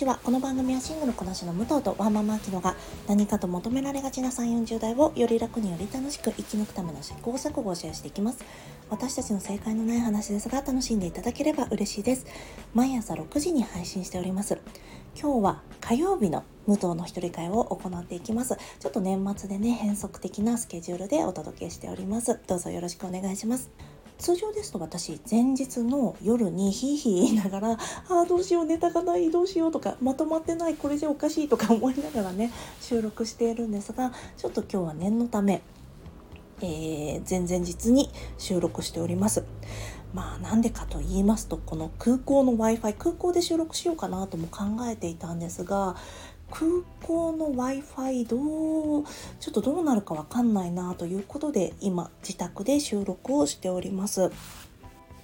ちは。この番組はシングルこなしの武藤とワンママアキノが何かと求められがちな3 4 0代をより楽により楽しく生き抜くための試行錯誤をシェアしていきます。私たちの正解のない話ですが楽しんでいただければ嬉しいです。毎朝6時に配信しております。今日は火曜日の武藤の一人会を行っていきます。ちょっと年末でね変則的なスケジュールでお届けしております。どうぞよろしくお願いします。通常ですと私前日の夜にヒーヒー言いながら「ああどうしようネタがないどうしよう」とか「まとまってないこれじゃおかしい」とか思いながらね収録しているんですがちょっと今日は念のため、えー、前々日に収録しております。まあなんでかと言いますとこの空港の w i f i 空港で収録しようかなとも考えていたんですが空港の w i f i どうちょっとどうなるかわかんないなということで今自宅で収録をしております。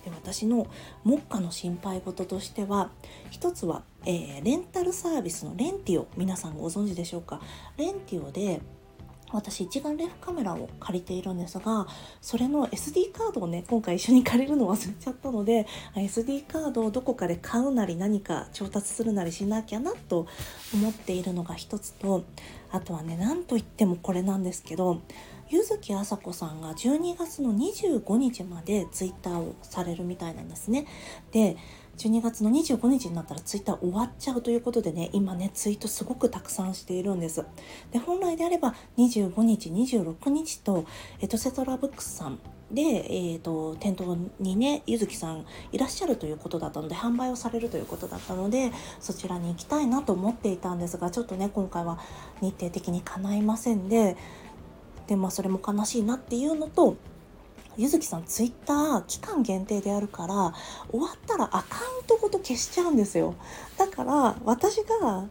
で私の目下の心配事としては一つは、えー、レンタルサービスのレンティオ皆さんご存知でしょうか？レンティオで私一眼レフカメラを借りているんですがそれの SD カードをね今回一緒に借りるの忘れちゃったので SD カードをどこかで買うなり何か調達するなりしなきゃなと思っているのが一つとあとはね何といってもこれなんですけど柚木あさこさんが12月の25日までツイッターをされるみたいなんですね。で12月の25日になったらツイッター終わっちゃうということでね今ねツイートすごくたくさんしているんです。で本来であれば25日26日とエトセトラブックスさんで、えーと、店頭にねゆずきさんいらっしゃるということだったので販売をされるということだったのでそちらに行きたいなと思っていたんですがちょっとね今回は日程的に叶いませんででまあそれも悲しいなっていうのとゆずきさんツイッター期間限定であるから終わったらアカウントごと消しちゃうんですよだから私が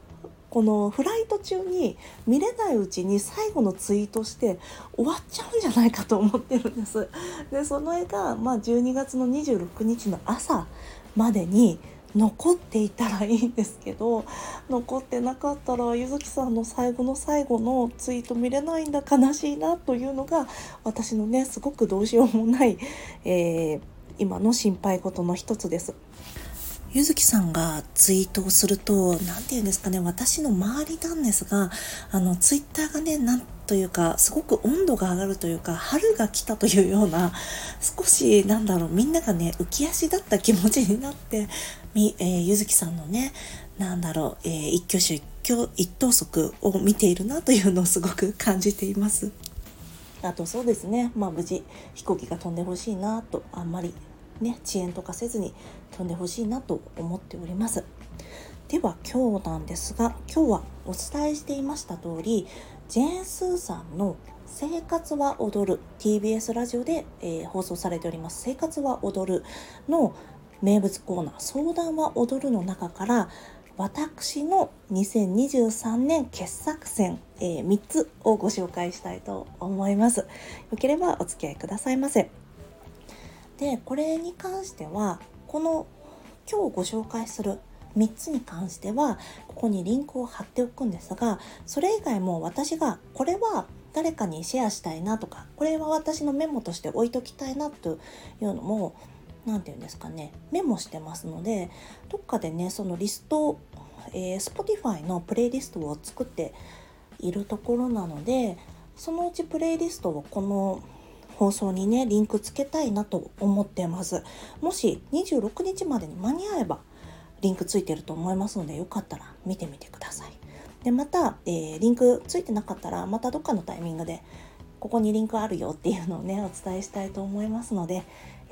このフライト中に見れないうちに最後のツイートして終わっちゃうんじゃないかと思ってるんです。でその絵が、まあ、12月の26日の朝までに残っていたらいいんですけど残ってなかったらゆずきさんの最後の最後のツイート見れないんだ悲しいなというのが私のねすごくどうしようもない、えー、今の心配事の一つです。ゆずきさんがツイートをすると、何て言うんですかね、私の周りなんですが、あの、ツイッターがね、なんというか、すごく温度が上がるというか、春が来たというような、少し、なんだろう、みんながね、浮き足だった気持ちになって、み、えー、ゆずきさんのね、なんだろう、えー、一挙手一挙一投足を見ているなというのをすごく感じています。あとそうですね、まあ無事飛行機が飛んでほしいなとあんまりね、遅延とかせずに飛んでほしいなと思っております。では今日なんですが今日はお伝えしていました通りジェーン・スーさんの「生活は踊る」TBS ラジオで、えー、放送されております「生活は踊る」の名物コーナー「相談は踊る」の中から私の2023年傑作選、えー、3つをご紹介したいと思います。よければお付き合いくださいませ。でこれに関してはこの今日ご紹介する3つに関してはここにリンクを貼っておくんですがそれ以外も私がこれは誰かにシェアしたいなとかこれは私のメモとして置いときたいなというのも何て言うんですかねメモしてますのでどっかでねそのリスト、えー、Spotify のプレイリストを作っているところなのでそのうちプレイリストをこの放送にねリンクつけたいなと思ってます。もし26日までに間に合えばリンクついてると思いますのでよかったら見てみてください。でまた、えー、リンクついてなかったらまたどっかのタイミングでここにリンクあるよっていうのをねお伝えしたいと思いますので、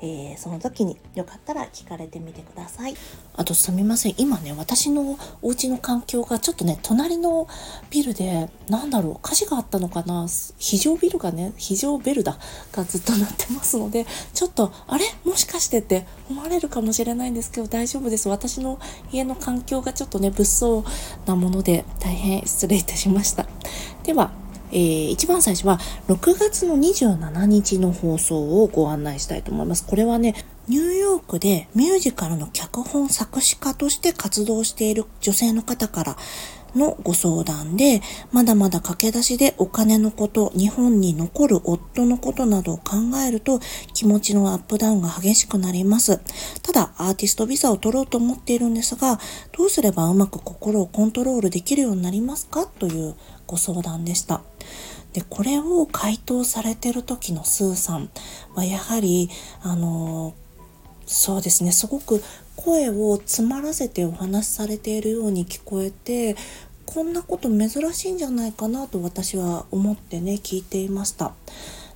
えー、その時によかったら聞かれてみてください。あとすみません。今ね、私のお家の環境がちょっとね、隣のビルで、なんだろう、火事があったのかな非常ビルがね、非常ベルだがずっとなってますので、ちょっと、あれ？もしかしてって思われるかもしれないんですけど、大丈夫です。私の家の環境がちょっとね、物騒なもので、大変失礼いたしました。では、えー、一番最初は6月の27日の放送をご案内したいと思います。これはね、ニューヨークでミュージカルの脚本作詞家として活動している女性の方からのご相談で、まだまだ駆け出しでお金のこと、日本に残る夫のことなどを考えると気持ちのアップダウンが激しくなります。ただ、アーティストビザを取ろうと思っているんですが、どうすればうまく心をコントロールできるようになりますか？というご相談でした。で、これを回答されてる時のスーさんはやはり、あのそうですね、すごく声を詰まらせてお話しされているように聞こえてこんなこと珍しいんじゃないかなと私は思ってね聞いていました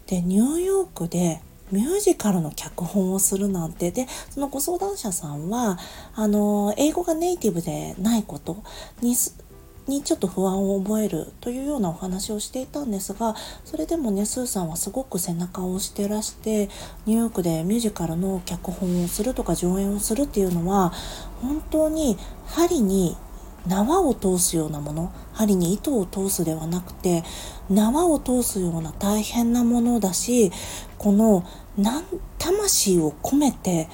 でニューヨークでミュージカルの脚本をするなんてでそのご相談者さんはあの英語がネイティブでないことににちょっと不安を覚えるというようなお話をしていたんですがそれでもねスーさんはすごく背中を押してらしてニューヨークでミュージカルの脚本をするとか上演をするっていうのは本当に針に縄を通すようなもの針に糸を通すではなくて縄を通すような大変なものだしこの魂を込めて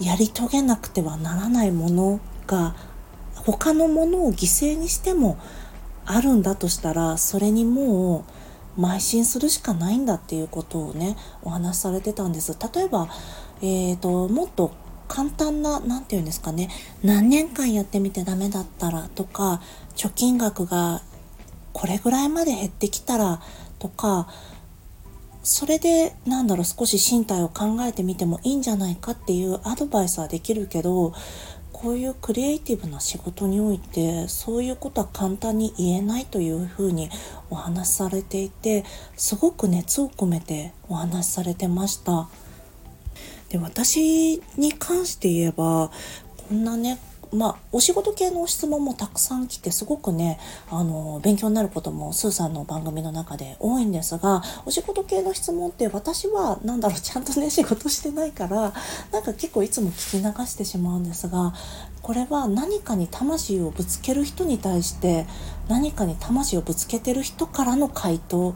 やり遂げなくてはならないものが他のものを犠牲にしてもあるんだとしたらそれにもう邁進するしかないんだっていうことをねお話しされてたんです。例えば、えーと、もっと簡単な何て言うんですかね何年間やってみてダメだったらとか貯金額がこれぐらいまで減ってきたらとかそれでなんだろう少し身体を考えてみてもいいんじゃないかっていうアドバイスはできるけどこういうクリエイティブな仕事においてそういうことは簡単に言えないというふうにお話しされていてすごく熱を込めてお話しされてました。で私に関して言えばこんなねまあ、お仕事系の質問もたくさん来てすごくねあの勉強になることもスーさんの番組の中で多いんですがお仕事系の質問って私は何だろうちゃんとね仕事してないからなんか結構いつも聞き流してしまうんですがこれは何かに魂をぶつける人に対して何かに魂をぶつけてる人からの回答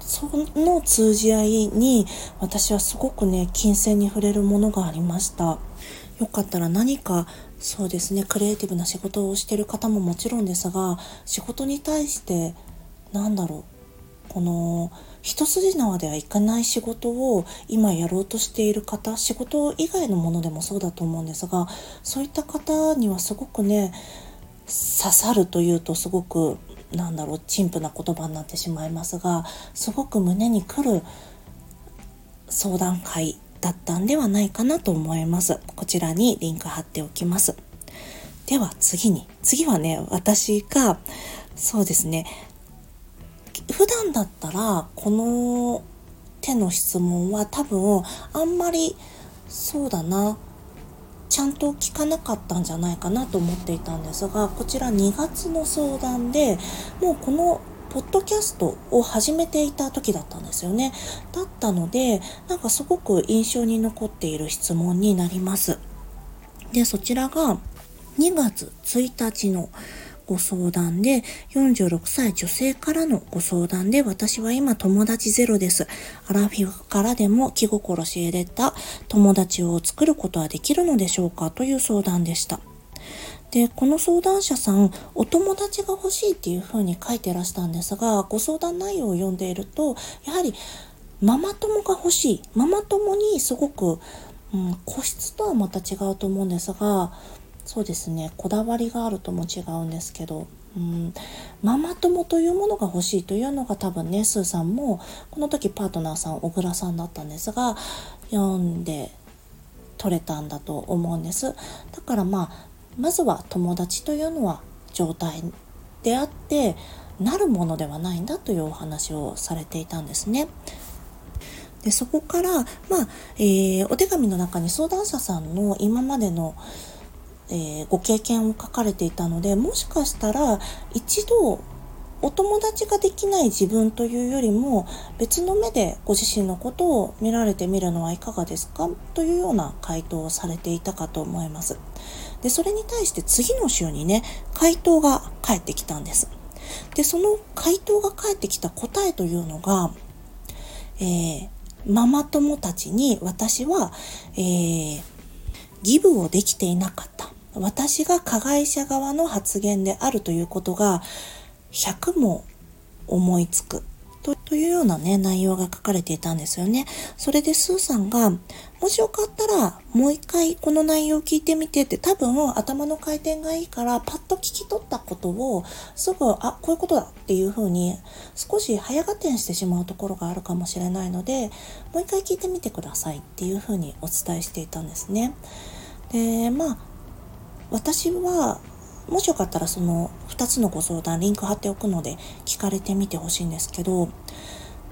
その通じ合いに私はすごくね金銭に触れるものがありました。よかったら何かそうですねクリエイティブな仕事をしてる方ももちろんですが仕事に対してなんだろうこの一筋縄ではいかない仕事を今やろうとしている方仕事以外のものでもそうだと思うんですがそういった方にはすごくね刺さるというとすごくなんだろう陳腐な言葉になってしまいますがすごく胸にくる相談会だったんではないかなと思います。こちらにリンク貼っておきます。では次に、次はね、私が、そうですね、普段だったらこの手の質問は多分あんまりそうだなちゃんと聞かなかったんじゃないかなと思っていたんですがこちら2月の相談でもうこのポッドキャストを始めていた時だったんですよね。だったので、なんかすごく印象に残っている質問になります。で、そちらが2月1日のご相談で、46歳女性からのご相談で、私は今友達ゼロです。アラフィフからでも気心知れた友達を作ることはできるのでしょうかという相談でした。で、この相談者さん、お友達が欲しいっていうふうに書いてらしたんですが、ご相談内容を読んでいると、やはりママ友が欲しい。ママ友にすごく、うん、個室とはまた違うと思うんですが、そうですね、こだわりがあるとも違うんですけど、うん、ママ友というものが欲しいというのが多分ね、スーさんも、この時パートナーさん、小倉さんだったんですが、読んで取れたんだと思うんです。だからまあ、まずは友達というのは状態であってなるものではないんだというお話をされていたんですね。でそこから、まあえー、お手紙の中に相談者さんの今までの、えー、ご経験を書かれていたのでもしかしたら一度お友達ができない自分というよりも別の目でご自身のことを見られてみるのはいかがですか？というような回答をされていたかと思います。で、それに対して次の週にね、回答が返ってきたんです。で、その回答が返ってきた答えというのが、えー、ママ友たちに私は、えー、ギブをできていなかった。私が加害者側の発言であるということが100も思いつくとというようなね、内容が書かれていたんですよね。それでスーさんが、もしよかったらもう一回この内容を聞いてみてって多分頭の回転がいいからパッと聞き取ったことをすぐ、あ、こういうことだっていうふうに少し早合点してしまうところがあるかもしれないので、もう一回聞いてみてくださいっていうふうにお伝えしていたんですね。で、まあ、私はもしよかったらその2つのご相談リンク貼っておくので聞かれてみてほしいんですけど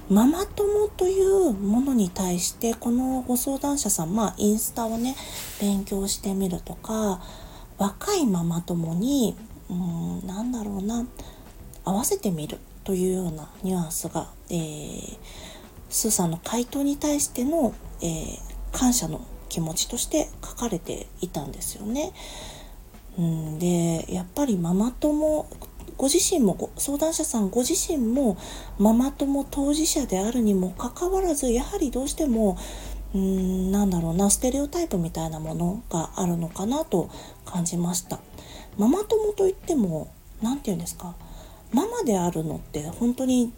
ママ友というものに対してこのご相談者さんまあインスタをね勉強してみるとか若いママ友にうんなんだろうな合わせてみるというようなニュアンスが、えー、スーさんの回答に対しての、えー、感謝の気持ちとして書かれていたんですよね。うん、でやっぱりママ友ご自身も相談者さんご自身もママ友当事者であるにもかかわらずやはりどうしてもうんなんだろうなステレオタイプみたいなものがあるのかなと感じました。ママ友といっても何て言うんですか？ママであるのって本当に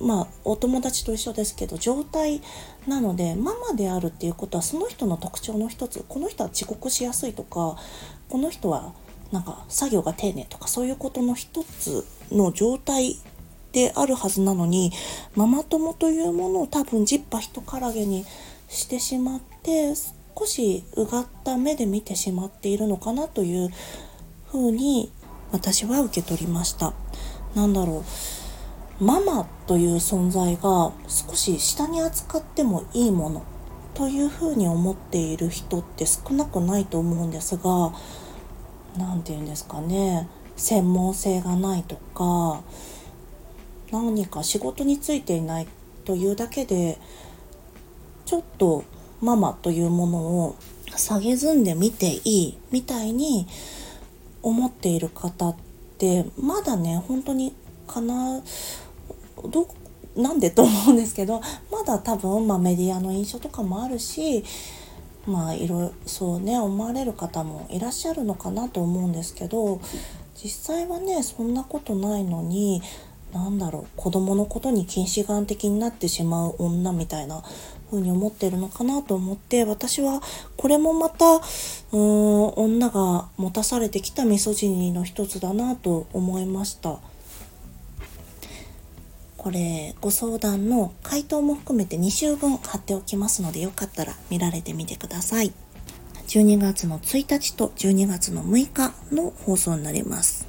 まあお友達と一緒ですけど状態なのでママであるっていうことはその人の特徴の一つこの人は遅刻しやすいとかこの人はなんか作業が丁寧とかそういうことの一つの状態であるはずなのにママ友というものを多分ジッパ人からげにしてしまって少しうがった目で見てしまっているのかなというふうに私は受け取りました。なんだろうママという存在が少し下に扱ってもいいものというふうに思っている人って少なくないと思うんですが何て言うんですかね。専門性がないとか何か仕事についていないというだけでちょっとママというものを下げずんで見ていいみたいに思っている方ってまだね本当にかなどなんでと思うんですけどまだ多分、まあ、メディアの印象とかもあるしまあいろいろそうね思われる方もいらっしゃるのかなと思うんですけど実際はねそんなことないのに何だろう子供のことに近視眼的になってしまう女みたいな風に思ってるのかなと思って私はこれもまたうーん女が持たされてきたミソジニーの一つだなと思いました。これご相談の回答も含めて2週分貼っておきますのでよかったら見られてみてください。12月の1日と12月の6日の放送になります。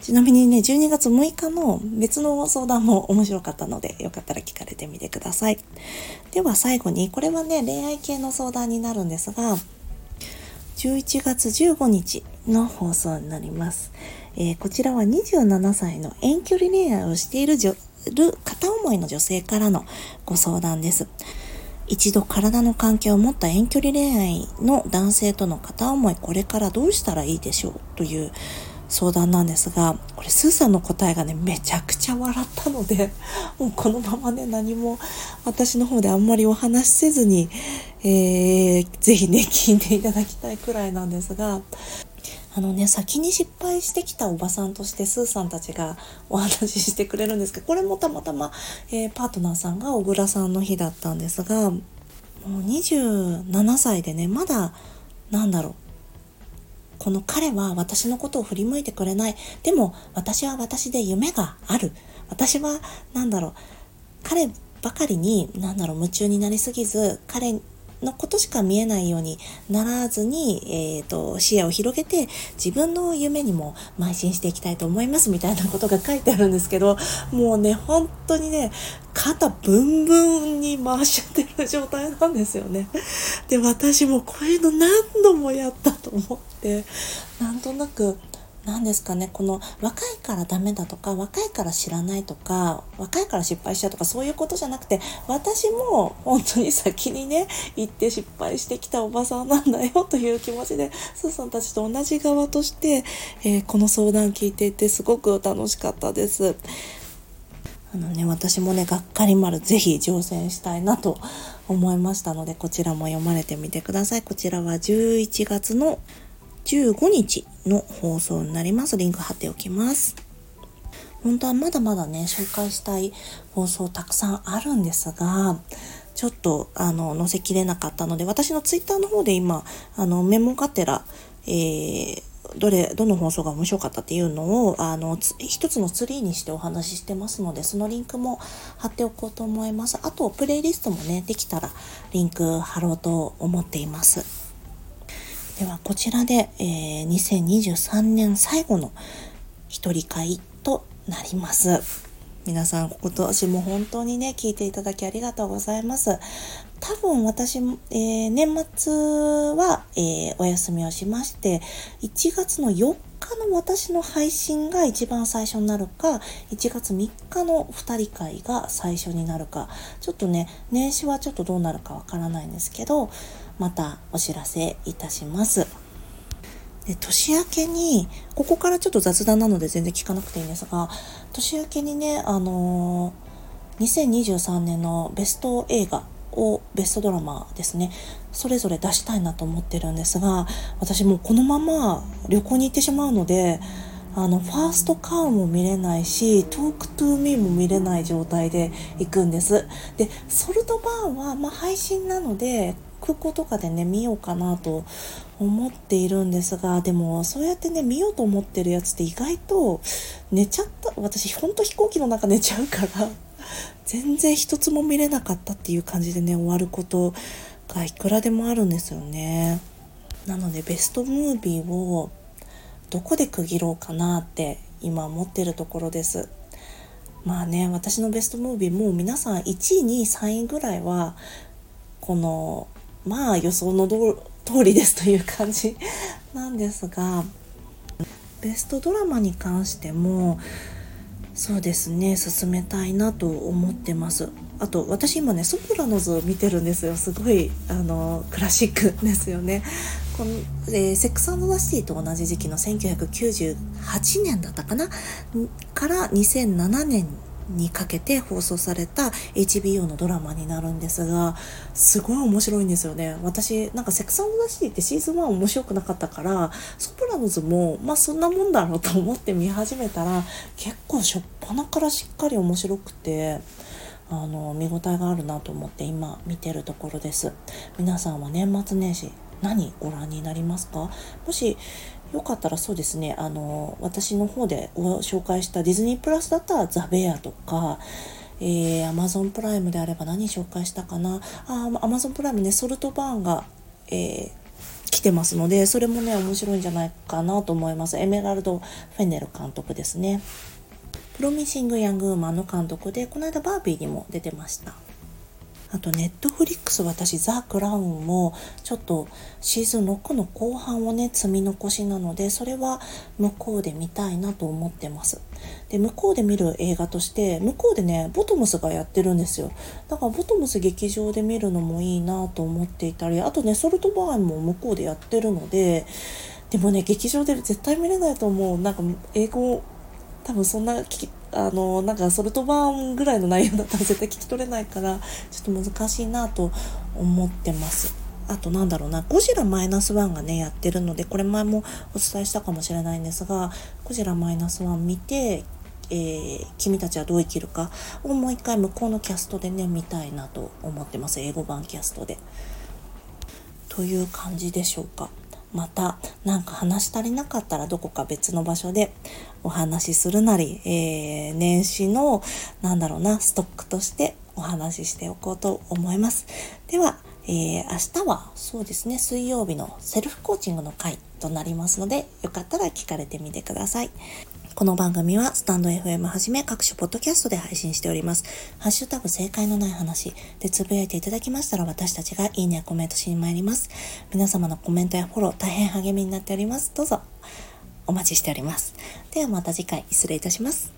ちなみにね12月6日の別の相談も面白かったのでよかったら聞かれてみてください。では最後にこれはね恋愛系の相談になるんですが11月15日の放送になります、えー、こちらは27歳の遠距離恋愛をしている女る片思いの女性からのご相談です。一度体の関係を持った遠距離恋愛の男性との片思い、これからどうしたらいいでしょうという相談なんですが、これスーさんの答えがね、めちゃくちゃ笑ったので、もうこのままね、何も私の方であんまりお話しせずに、えー、ぜひね、聞いていただきたいくらいなんですが、あのね、先に失敗してきたおばさんとしてスーさんたちがお話ししてくれるんですけど、これもたまたま、えー、パートナーさんが小倉さんの日だったんですが、もう27歳でね、まだ、なんだろう、この彼は私のことを振り向いてくれない。でも私は私で夢がある。私は、なんだろう、彼ばかりに、なんだろう、夢中になりすぎず、彼のことしか見えないようにならずに、えーと、視野を広げて自分の夢にも邁進していきたいと思いますみたいなことが書いてあるんですけどもうね本当にね肩ブンブンに回しちゃってる状態なんですよね。で私もこういうの何度もやったと思ってなんとなく何ですかねこの若いからダメだとか若いから知らないとか若いから失敗しちゃうとかそういうことじゃなくて私も本当に先にね行って失敗してきたおばさんなんだよという気持ちでスーさんたちと同じ側として、えー、この相談聞いていてすごく楽しかったです。あのね、私もね、がっかり丸ぜひ乗船したいなと思いましたので、こちらも読まれてみてください。こちらは11月の15日の放送になります。リンク貼っておきます。本当はまだまだね、紹介したい放送たくさんあるんですが、ちょっと、あの、載せきれなかったので、私のツイッターの方で今、あの、メモがてら、えー、どれ、どの放送が面白かったっていうのを、あの、一つのツリーにしてお話ししてますので、そのリンクも貼っておこうと思います。あと、プレイリストもね、できたらリンク貼ろうと思っています。では、こちらで、えー、2023年最後の一人会となります。皆さん今年も本当にね聞いていただきありがとうございます多分私、えー、年末は、えー、お休みをしまして1月の4日の私の配信が一番最初になるか1月3日の2人会が最初になるかちょっとね年始はちょっとどうなるかわからないんですけどまたお知らせいたします。で年明けにここからちょっと雑談なので全然聞かなくていいんですが年明けにねあのー、2023年のベスト映画をベストドラマですねそれぞれ出したいなと思ってるんですが私もうこのまま旅行に行ってしまうのであのファーストカウも見れないしトークトゥーミーも見れない状態で行くんですでソルトバーンは、まあ、配信なので空港とかでね見ようかなと思っているんですがでもそうやってね見ようと思ってるやつって意外と寝ちゃった私ほんと飛行機の中寝ちゃうから全然一つも見れなかったっていう感じでね終わることがいくらでもあるんですよね。なのでベストムービーをどこで区切ろうかなって今思ってるところです。まあね私のベストムービーもう皆さん1位2位3位ぐらいはこのまあ予想の通りですという感じ なんですがベストドラマに関してもそうですね進めたいなと思ってます。あと私今ねソプラノズを見てるんですよ。すごいあのクラシックですよね。この、えー、セックスザ・シティと同じ時期の1998年だったかな？から2007年にかけて放送された HBO のドラマになるんですがすごい面白いんですよね。私なんかセクサンドダシティってシーズン1面白くなかったからソプラノズもまあそんなもんだろうと思って見始めたら結構しょっぱなからしっかり面白くてあの見応えがあるなと思って今見てるところです。皆さんは年末年始何ご覧になりますか？もしよかったらそうですね、あの、私の方でご紹介したディズニープラスだったらザ・ベアとか、えー、アマゾンプライムであれば何紹介したかな。あ、アマゾンプライムね、ソルトバーンが、えー、来てますので、それもね、面白いんじゃないかなと思います。エメラルド・フェネル監督ですね。プロミシング・ヤング・ウーマンの監督で、この間バービーにも出てました。あとネットフリックス私ザ・クラウンもちょっとシーズン6の後半をね積み残しなのでそれは向こうで見たいなと思ってます。で向こうで見る映画として向こうでねボトムスがやってるんですよ。だからボトムス劇場で見るのもいいなと思っていたりあとねソルトバーンも向こうでやってるのででもね劇場で絶対見れないと思う。なんか英語多分そんな聞あのなんかソルトバーンぐらいの内容だったら絶対聞き取れないからちょっと難しいなと思ってます。あとなんだろうな、ゴジラマイナスワンがね、やってるので、これ前もお伝えしたかもしれないんですが、ゴジラマイナスワン見て、えー、君たちはどう生きるかをもう一回向こうのキャストでね、見たいなと思ってます。英語版キャストで。という感じでしょうか。また何か話し足りなかったらどこか別の場所でお話しするなり、えー、年始のなんだろうなストックとしてお話ししておこうと思います。では、えー、明日はそうですね水曜日のセルフコーチングの回となりますのでよかったら聞かれてみてください。この番組はスタンド FM はじめ各種ポッドキャストで配信しております。ハッシュタグ正解のない話でつぶやいていただきましたら私たちがいいねやコメントしに参ります。皆様のコメントやフォロー大変励みになっております。どうぞお待ちしております。ではまた次回失礼いたします。